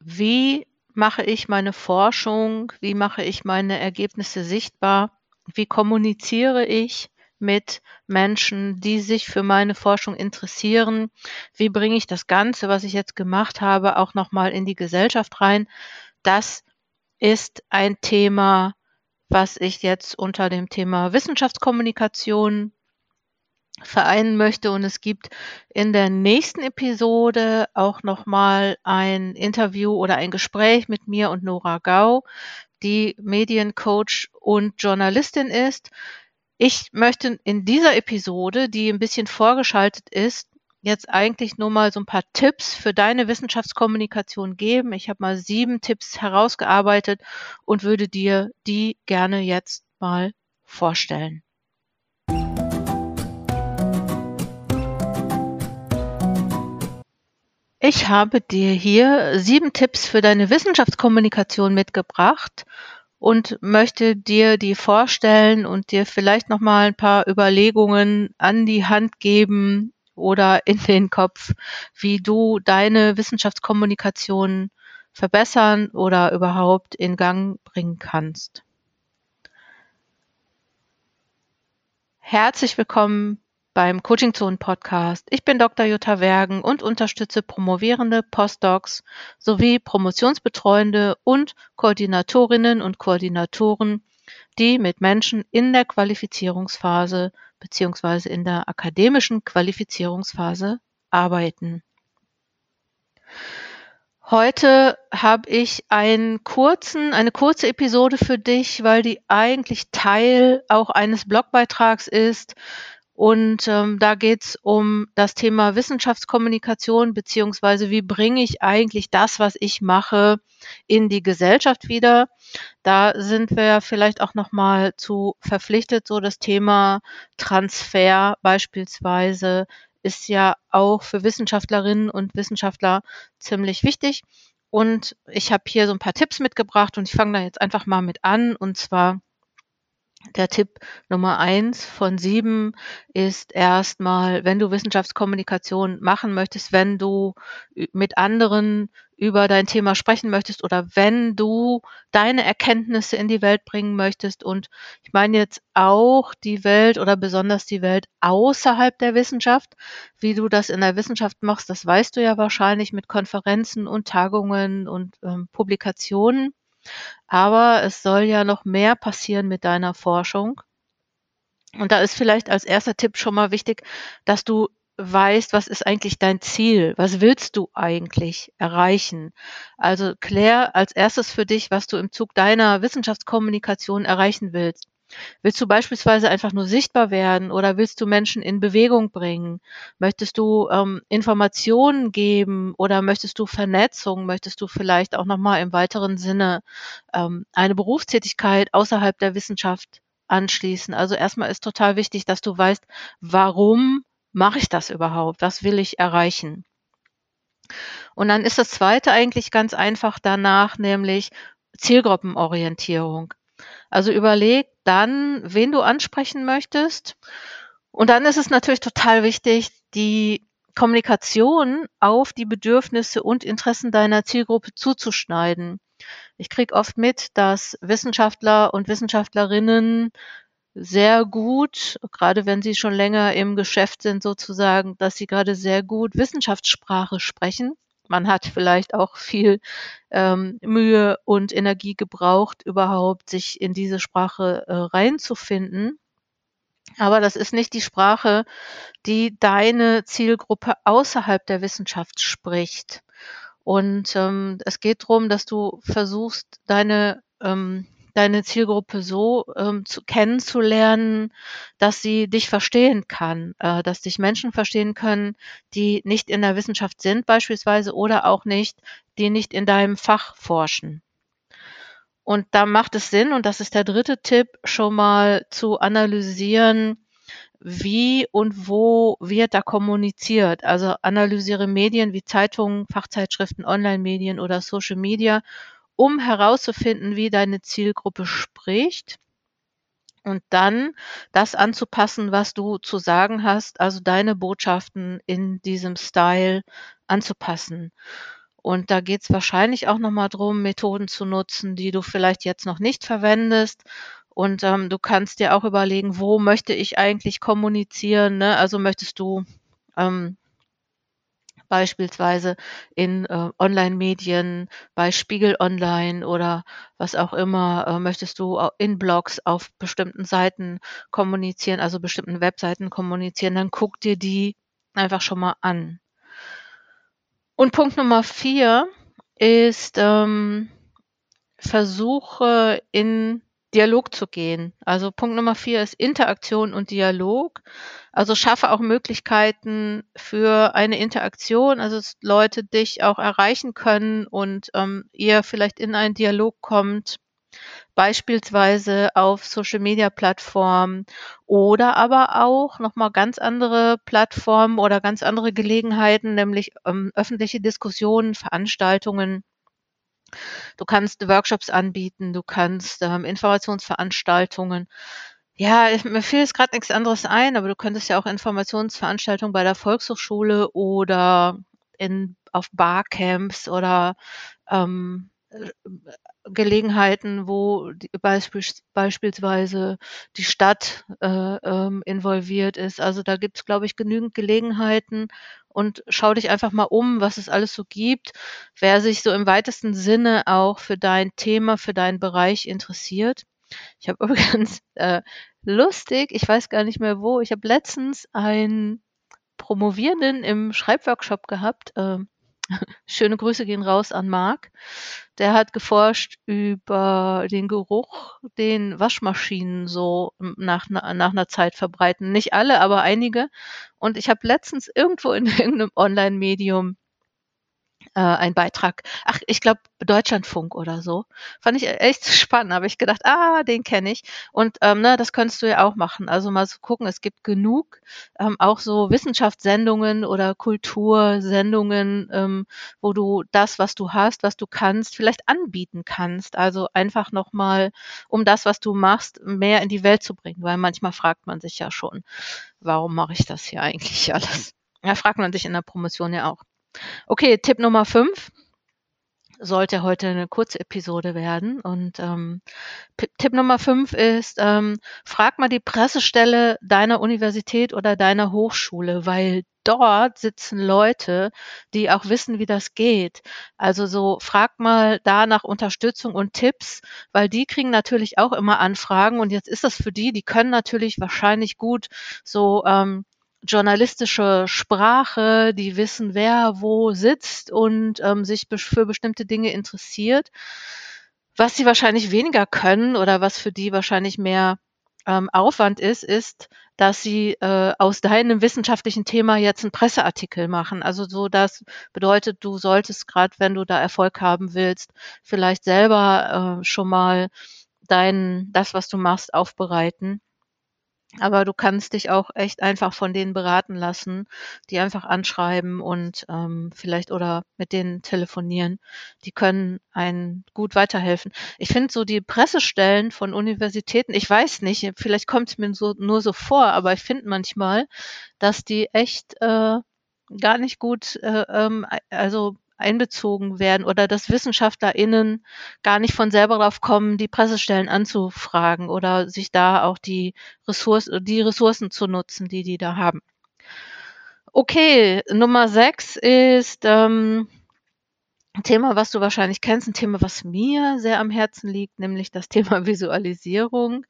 wie mache ich meine Forschung, wie mache ich meine Ergebnisse sichtbar, wie kommuniziere ich mit Menschen, die sich für meine Forschung interessieren, wie bringe ich das Ganze, was ich jetzt gemacht habe, auch nochmal in die Gesellschaft rein. Das ist ein Thema, was ich jetzt unter dem Thema Wissenschaftskommunikation vereinen möchte. Und es gibt in der nächsten Episode auch nochmal ein Interview oder ein Gespräch mit mir und Nora Gau, die Mediencoach und Journalistin ist. Ich möchte in dieser Episode, die ein bisschen vorgeschaltet ist, jetzt eigentlich nur mal so ein paar Tipps für deine Wissenschaftskommunikation geben. Ich habe mal sieben Tipps herausgearbeitet und würde dir die gerne jetzt mal vorstellen. Ich habe dir hier sieben Tipps für deine Wissenschaftskommunikation mitgebracht und möchte dir die vorstellen und dir vielleicht noch mal ein paar Überlegungen an die Hand geben oder in den Kopf, wie du deine Wissenschaftskommunikation verbessern oder überhaupt in Gang bringen kannst. Herzlich willkommen beim Coaching Zone Podcast. Ich bin Dr. Jutta Wergen und unterstütze promovierende Postdocs sowie Promotionsbetreuende und Koordinatorinnen und Koordinatoren, die mit Menschen in der Qualifizierungsphase beziehungsweise in der akademischen Qualifizierungsphase arbeiten. Heute habe ich einen kurzen, eine kurze Episode für dich, weil die eigentlich Teil auch eines Blogbeitrags ist, und ähm, da geht es um das Thema Wissenschaftskommunikation, beziehungsweise wie bringe ich eigentlich das, was ich mache, in die Gesellschaft wieder. Da sind wir ja vielleicht auch nochmal zu verpflichtet. So das Thema Transfer beispielsweise ist ja auch für Wissenschaftlerinnen und Wissenschaftler ziemlich wichtig. Und ich habe hier so ein paar Tipps mitgebracht und ich fange da jetzt einfach mal mit an. Und zwar der Tipp Nummer eins von sieben ist erstmal, wenn du Wissenschaftskommunikation machen möchtest, wenn du mit anderen über dein Thema sprechen möchtest oder wenn du deine Erkenntnisse in die Welt bringen möchtest und ich meine jetzt auch die Welt oder besonders die Welt außerhalb der Wissenschaft, wie du das in der Wissenschaft machst, das weißt du ja wahrscheinlich mit Konferenzen und Tagungen und ähm, Publikationen. Aber es soll ja noch mehr passieren mit deiner Forschung. Und da ist vielleicht als erster Tipp schon mal wichtig, dass du weißt, was ist eigentlich dein Ziel? Was willst du eigentlich erreichen? Also klär als erstes für dich, was du im Zug deiner Wissenschaftskommunikation erreichen willst. Willst du beispielsweise einfach nur sichtbar werden oder willst du Menschen in Bewegung bringen? Möchtest du ähm, Informationen geben oder möchtest du Vernetzung? Möchtest du vielleicht auch nochmal im weiteren Sinne ähm, eine Berufstätigkeit außerhalb der Wissenschaft anschließen? Also erstmal ist total wichtig, dass du weißt, warum mache ich das überhaupt? Was will ich erreichen? Und dann ist das zweite eigentlich ganz einfach danach, nämlich Zielgruppenorientierung. Also überleg dann, wen du ansprechen möchtest. Und dann ist es natürlich total wichtig, die Kommunikation auf die Bedürfnisse und Interessen deiner Zielgruppe zuzuschneiden. Ich kriege oft mit, dass Wissenschaftler und Wissenschaftlerinnen sehr gut, gerade wenn sie schon länger im Geschäft sind sozusagen, dass sie gerade sehr gut Wissenschaftssprache sprechen man hat vielleicht auch viel ähm, Mühe und Energie gebraucht, überhaupt sich in diese Sprache äh, reinzufinden. Aber das ist nicht die Sprache, die deine Zielgruppe außerhalb der Wissenschaft spricht. Und ähm, es geht darum, dass du versuchst, deine ähm, deine Zielgruppe so ähm, zu, kennenzulernen, dass sie dich verstehen kann, äh, dass dich Menschen verstehen können, die nicht in der Wissenschaft sind beispielsweise oder auch nicht, die nicht in deinem Fach forschen. Und da macht es Sinn, und das ist der dritte Tipp, schon mal zu analysieren, wie und wo wird da kommuniziert. Also analysiere Medien wie Zeitungen, Fachzeitschriften, Online-Medien oder Social Media um herauszufinden, wie deine Zielgruppe spricht und dann das anzupassen, was du zu sagen hast, also deine Botschaften in diesem Style anzupassen. Und da geht es wahrscheinlich auch nochmal drum, Methoden zu nutzen, die du vielleicht jetzt noch nicht verwendest. Und ähm, du kannst dir auch überlegen, wo möchte ich eigentlich kommunizieren. Ne? Also möchtest du ähm, beispielsweise in äh, Online-Medien, bei Spiegel Online oder was auch immer, äh, möchtest du in Blogs auf bestimmten Seiten kommunizieren, also bestimmten Webseiten kommunizieren, dann guck dir die einfach schon mal an. Und Punkt Nummer vier ist, ähm, versuche in Dialog zu gehen. Also Punkt Nummer vier ist Interaktion und Dialog. Also schaffe auch Möglichkeiten für eine Interaktion, also dass Leute dich auch erreichen können und ähm, ihr vielleicht in einen Dialog kommt, beispielsweise auf Social Media Plattformen oder aber auch nochmal ganz andere Plattformen oder ganz andere Gelegenheiten, nämlich ähm, öffentliche Diskussionen, Veranstaltungen Du kannst Workshops anbieten, du kannst ähm, Informationsveranstaltungen. Ja, mir fiel jetzt gerade nichts anderes ein, aber du könntest ja auch Informationsveranstaltungen bei der Volkshochschule oder in, auf Barcamps oder ähm, äh, Gelegenheiten, wo die, beispiels, beispielsweise die Stadt äh, ähm, involviert ist. Also da gibt es, glaube ich, genügend Gelegenheiten und schau dich einfach mal um, was es alles so gibt. Wer sich so im weitesten Sinne auch für dein Thema, für deinen Bereich interessiert. Ich habe übrigens äh, lustig, ich weiß gar nicht mehr wo, ich habe letztens einen Promovierenden im Schreibworkshop gehabt. Äh, schöne Grüße gehen raus an Marc. Der hat geforscht über den Geruch, den Waschmaschinen so nach, nach einer Zeit verbreiten. Nicht alle, aber einige. Und ich habe letztens irgendwo in irgendeinem Online-Medium äh, ein Beitrag, ach, ich glaube Deutschlandfunk oder so. Fand ich echt spannend, habe ich gedacht, ah, den kenne ich. Und ähm, ne, das könntest du ja auch machen. Also mal so gucken, es gibt genug ähm, auch so Wissenschaftssendungen oder Kultursendungen, ähm, wo du das, was du hast, was du kannst, vielleicht anbieten kannst. Also einfach nochmal, um das, was du machst, mehr in die Welt zu bringen. Weil manchmal fragt man sich ja schon, warum mache ich das hier eigentlich alles? Ja, fragt man sich in der Promotion ja auch. Okay, Tipp Nummer fünf sollte heute eine kurze Episode werden. Und ähm, Tipp Nummer fünf ist, ähm, frag mal die Pressestelle deiner Universität oder deiner Hochschule, weil dort sitzen Leute, die auch wissen, wie das geht. Also so frag mal da nach Unterstützung und Tipps, weil die kriegen natürlich auch immer Anfragen und jetzt ist das für die, die können natürlich wahrscheinlich gut so ähm, journalistische Sprache, die wissen, wer wo sitzt und ähm, sich für bestimmte Dinge interessiert. Was sie wahrscheinlich weniger können oder was für die wahrscheinlich mehr ähm, Aufwand ist, ist, dass sie äh, aus deinem wissenschaftlichen Thema jetzt einen Presseartikel machen. Also so, das bedeutet, du solltest gerade, wenn du da Erfolg haben willst, vielleicht selber äh, schon mal dein, das, was du machst, aufbereiten aber du kannst dich auch echt einfach von denen beraten lassen, die einfach anschreiben und ähm, vielleicht oder mit denen telefonieren. Die können einen gut weiterhelfen. Ich finde so die Pressestellen von Universitäten, ich weiß nicht, vielleicht kommt es mir so, nur so vor, aber ich finde manchmal, dass die echt äh, gar nicht gut, äh, ähm, also einbezogen werden oder dass WissenschaftlerInnen gar nicht von selber drauf kommen, die Pressestellen anzufragen oder sich da auch die, Ressource, die Ressourcen zu nutzen, die die da haben. Okay, Nummer sechs ist ähm, ein Thema, was du wahrscheinlich kennst, ein Thema, was mir sehr am Herzen liegt, nämlich das Thema Visualisierung.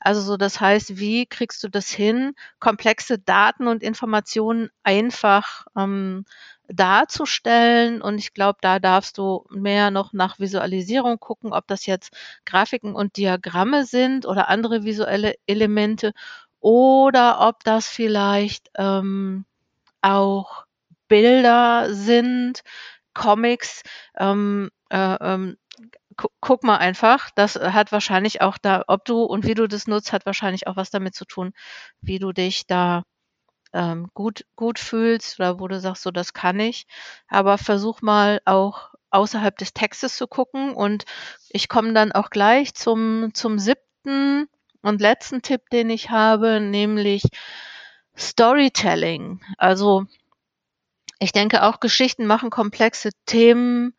Also so, das heißt, wie kriegst du das hin, komplexe Daten und Informationen einfach ähm, darzustellen. Und ich glaube, da darfst du mehr noch nach Visualisierung gucken, ob das jetzt Grafiken und Diagramme sind oder andere visuelle Elemente oder ob das vielleicht ähm, auch Bilder sind, Comics. Ähm, äh, ähm, gu guck mal einfach, das hat wahrscheinlich auch da, ob du und wie du das nutzt, hat wahrscheinlich auch was damit zu tun, wie du dich da ähm, gut, gut fühlst oder wo du sagst, so das kann ich. Aber versuch mal auch außerhalb des Textes zu gucken. Und ich komme dann auch gleich zum, zum siebten und letzten Tipp, den ich habe, nämlich Storytelling. Also Ich denke auch Geschichten machen komplexe Themen,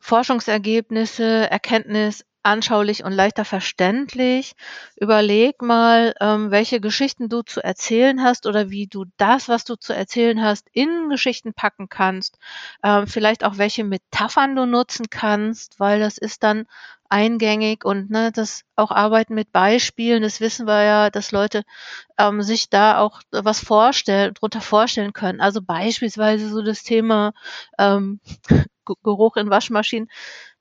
Forschungsergebnisse, Erkenntnis anschaulich und leichter verständlich. Überleg mal, ähm, welche Geschichten du zu erzählen hast oder wie du das, was du zu erzählen hast, in Geschichten packen kannst. Ähm, vielleicht auch welche Metaphern du nutzen kannst, weil das ist dann eingängig und ne, das auch Arbeiten mit Beispielen, das wissen wir ja, dass Leute ähm, sich da auch was vorstellen, drunter vorstellen können. Also beispielsweise so das Thema ähm, Geruch in Waschmaschinen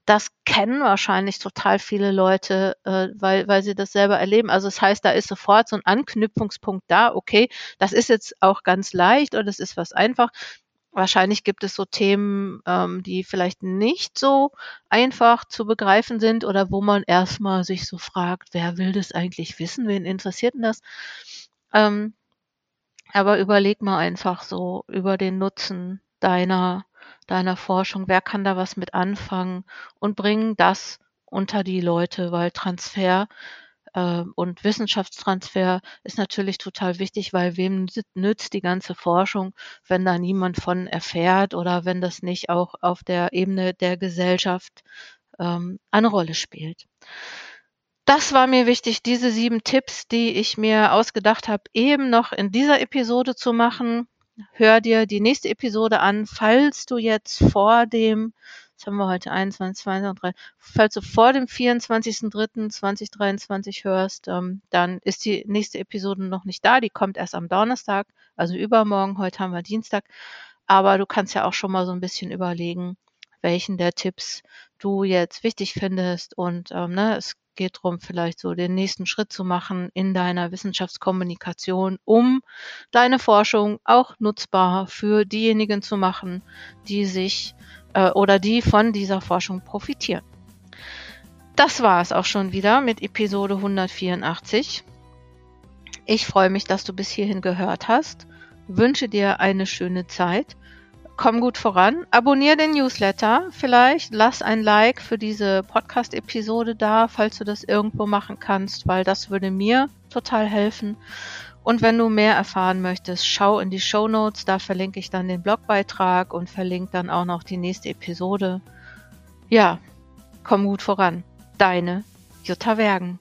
das kennen wahrscheinlich total viele Leute, äh, weil, weil sie das selber erleben. Also das heißt, da ist sofort so ein Anknüpfungspunkt da, okay, das ist jetzt auch ganz leicht oder das ist was einfach. Wahrscheinlich gibt es so Themen, ähm, die vielleicht nicht so einfach zu begreifen sind oder wo man erstmal sich so fragt, wer will das eigentlich wissen, wen interessiert denn das? Ähm, aber überleg mal einfach so über den Nutzen deiner deiner Forschung? Wer kann da was mit anfangen und bringen das unter die Leute, weil Transfer äh, und Wissenschaftstransfer ist natürlich total wichtig, weil wem nützt die ganze Forschung, wenn da niemand von erfährt oder wenn das nicht auch auf der Ebene der Gesellschaft ähm, eine Rolle spielt. Das war mir wichtig, diese sieben Tipps, die ich mir ausgedacht habe, eben noch in dieser Episode zu machen hör dir die nächste Episode an, falls du jetzt vor dem, was haben wir heute, 21, 22, falls du vor dem 24.03.2023 hörst, ähm, dann ist die nächste Episode noch nicht da, die kommt erst am Donnerstag, also übermorgen, heute haben wir Dienstag, aber du kannst ja auch schon mal so ein bisschen überlegen, welchen der Tipps du jetzt wichtig findest und ähm, ne, es geht darum, vielleicht so den nächsten Schritt zu machen in deiner Wissenschaftskommunikation, um deine Forschung auch nutzbar für diejenigen zu machen, die sich äh, oder die von dieser Forschung profitieren. Das war es auch schon wieder mit Episode 184. Ich freue mich, dass du bis hierhin gehört hast, wünsche dir eine schöne Zeit komm gut voran. Abonnier den Newsletter vielleicht. Lass ein Like für diese Podcast-Episode da, falls du das irgendwo machen kannst, weil das würde mir total helfen. Und wenn du mehr erfahren möchtest, schau in die Show Notes. Da verlinke ich dann den Blogbeitrag und verlinke dann auch noch die nächste Episode. Ja, komm gut voran. Deine Jutta Wergen.